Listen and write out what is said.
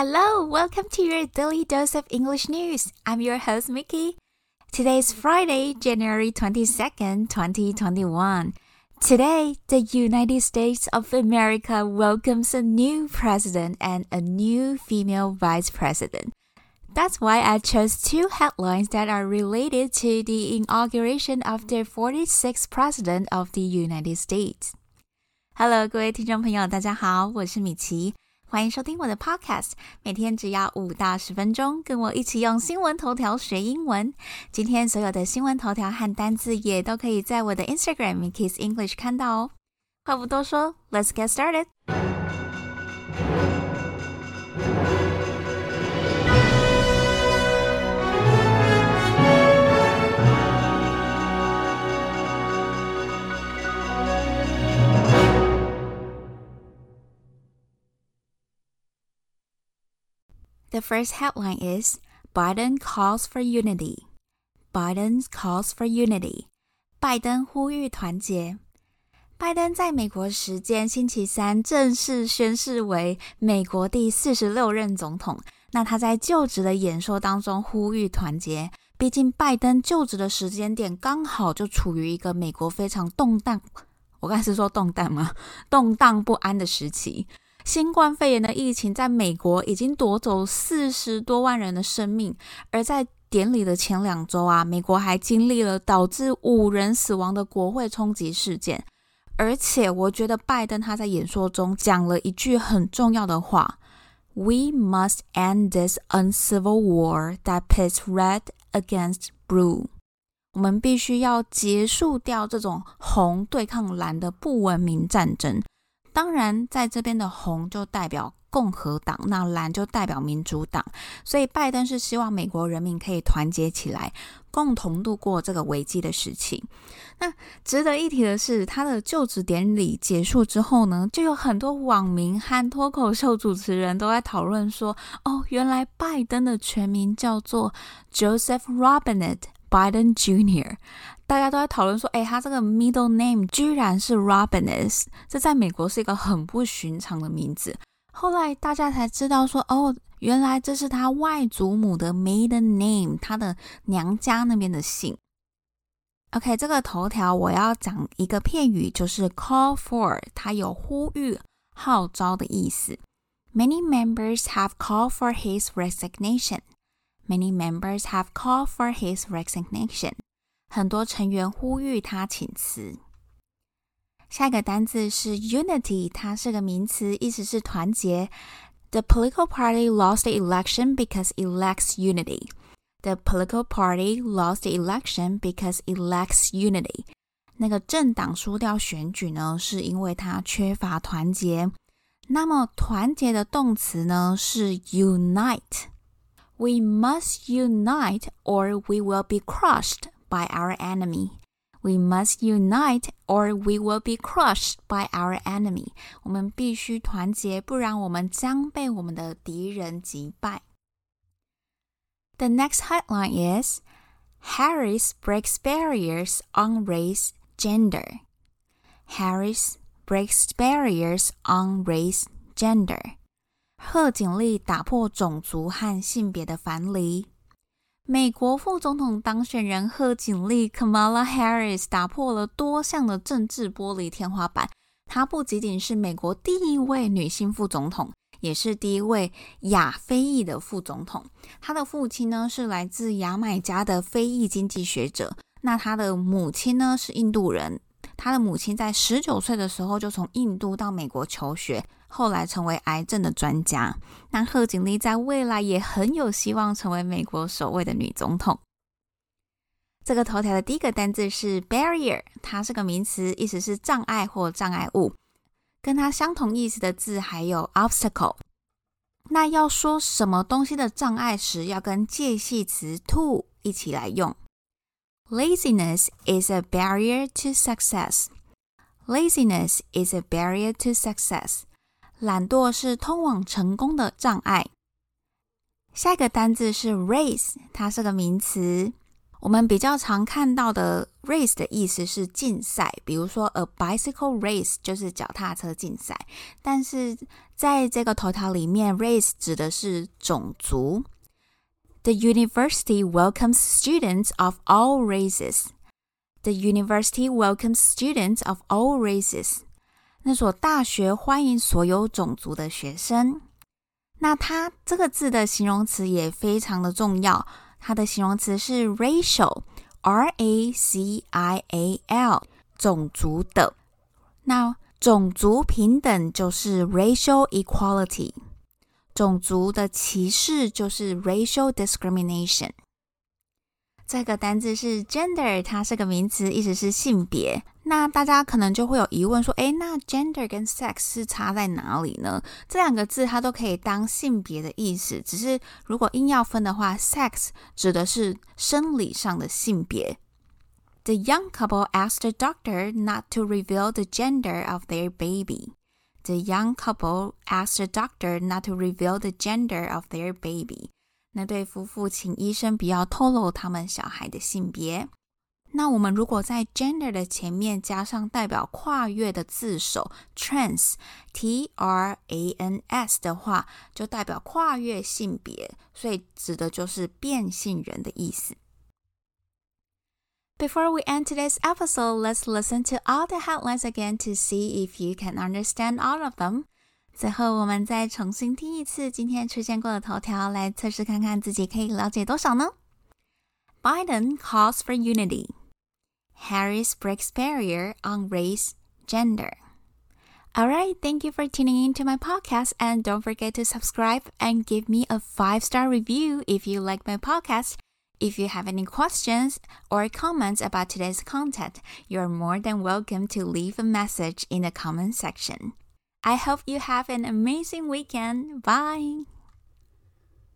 Hello, welcome to your daily dose of English news. I'm your host, Mickey. Today is Friday, January 22nd, 2021. Today, the United States of America welcomes a new president and a new female vice president. That's why I chose two headlines that are related to the inauguration of the 46th President of the United States. Hello，各位听众朋友，大家好，我是米奇， 欢迎收听我的 Podcast。每天只要五到十分钟，跟我一起用新闻头条学英文。今天所有的新闻头条和单字也都可以在我的 Instagram m i k i s English 看到哦。话不多说，Let's get started。The first headline is Biden calls for unity. Biden calls for unity. 拜登呼吁团结。拜登在美国时间星期三正式宣誓为美国第四十六任总统。那他在就职的演说当中呼吁团结。毕竟拜登就职的时间点刚好就处于一个美国非常动荡，我刚才是说动荡吗？动荡不安的时期。新冠肺炎的疫情在美国已经夺走四十多万人的生命，而在典礼的前两周啊，美国还经历了导致五人死亡的国会冲击事件。而且，我觉得拜登他在演说中讲了一句很重要的话：“We must end this uncivil war that pits red against blue。”我们必须要结束掉这种红对抗蓝的不文明战争。当然，在这边的红就代表共和党，那蓝就代表民主党。所以，拜登是希望美国人民可以团结起来，共同度过这个危机的时期。那值得一提的是，他的就职典礼结束之后呢，就有很多网民和脱口秀主持人都在讨论说：“哦，原来拜登的全名叫做 Joseph Robinette Biden Jr.” 大家都在讨论说，哎，他这个 middle name 居然是 Robinette，这在美国是一个很不寻常的名字。后来大家才知道说，哦，原来这是他外祖母的 maiden name，他的娘家那边的姓。OK，这个头条我要讲一个片语，就是 call for，它有呼吁、号召的意思。Many members have called for his resignation. Many members have called for his resignation. 很多成员呼吁他请辞。下一个单字是 unity，它是个名词，意思是团结。The political party lost the election because it lacks unity. The political party lost the election because it lacks unity. 那个政党输掉选举呢，是因为它缺乏团结。那么团结的动词呢是 unite。We must unite or we will be crushed by our enemy. We must unite or we will be crushed by our enemy. 我们必须团结，不然我们将被我们的敌人击败。The next headline is Harris breaks barriers on race gender. Harris breaks barriers on race gender. 贺锦丽打破种族和性别的藩篱。 美国副总统当选人贺锦丽 （Kamala Harris） 打破了多项的政治玻璃天花板。她不仅仅是美国第一位女性副总统，也是第一位亚非裔的副总统。她的父亲呢是来自牙买加的非裔经济学者，那她的母亲呢是印度人。他的母亲在十九岁的时候就从印度到美国求学。后来成为癌症的专家。那贺锦丽在未来也很有希望成为美国首位的女总统。这个头条的第一个单字是 barrier，它是个名词，意思是障碍或障碍物。跟它相同意思的字还有 obstacle。那要说什么东西的障碍时，要跟介系词 to 一起来用。Laziness is a barrier to success. Laziness is a barrier to success. 懒惰是通往成功的障碍。下一个单字是 race，它是个名词。我们比较常看到的 race 的意思是竞赛，比如说 a bicycle race 就是脚踏车竞赛。但是在这个头条里面，race 指的是种族。The university welcomes students of all races. The university welcomes students of all races. 那所大学欢迎所有种族的学生。那它这个字的形容词也非常的重要。它的形容词是 racial，r a c i a l，种族的。那种族平等就是 racial equality， 种族的歧视就是 racial discrimination。这个单字是 gender，它是个名词，意思是性别。那大家可能就会有疑问说，诶，那 gender 跟 sex 是差在哪里呢？这两个字它都可以当性别的意思，只是如果硬要分的话，sex 指的是生理上的性别。The young couple asked the doctor not to reveal the gender of their baby. The young couple asked the doctor not to reveal the gender of their baby. 那对夫妇请医生不要透露他们小孩的性别。那我们如果在 gender 的前面加上代表跨越的字首 trans，t r a n s 的话，就代表跨越性别，所以指的就是变性人的意思。 Before we end today's episode, let's listen to all the headlines again to see if you can understand all of them. 最后，我们再重新听一次今天出现过的头条，来测试看看自己可以了解多少呢？Biden calls for unity. Harris breaks barrier on race, gender. All right, thank you for tuning in to my podcast and don't forget to subscribe and give me a 5-star review if you like my podcast. If you have any questions or comments about today's content, you're more than welcome to leave a message in the comment section. I hope you have an amazing weekend. Bye.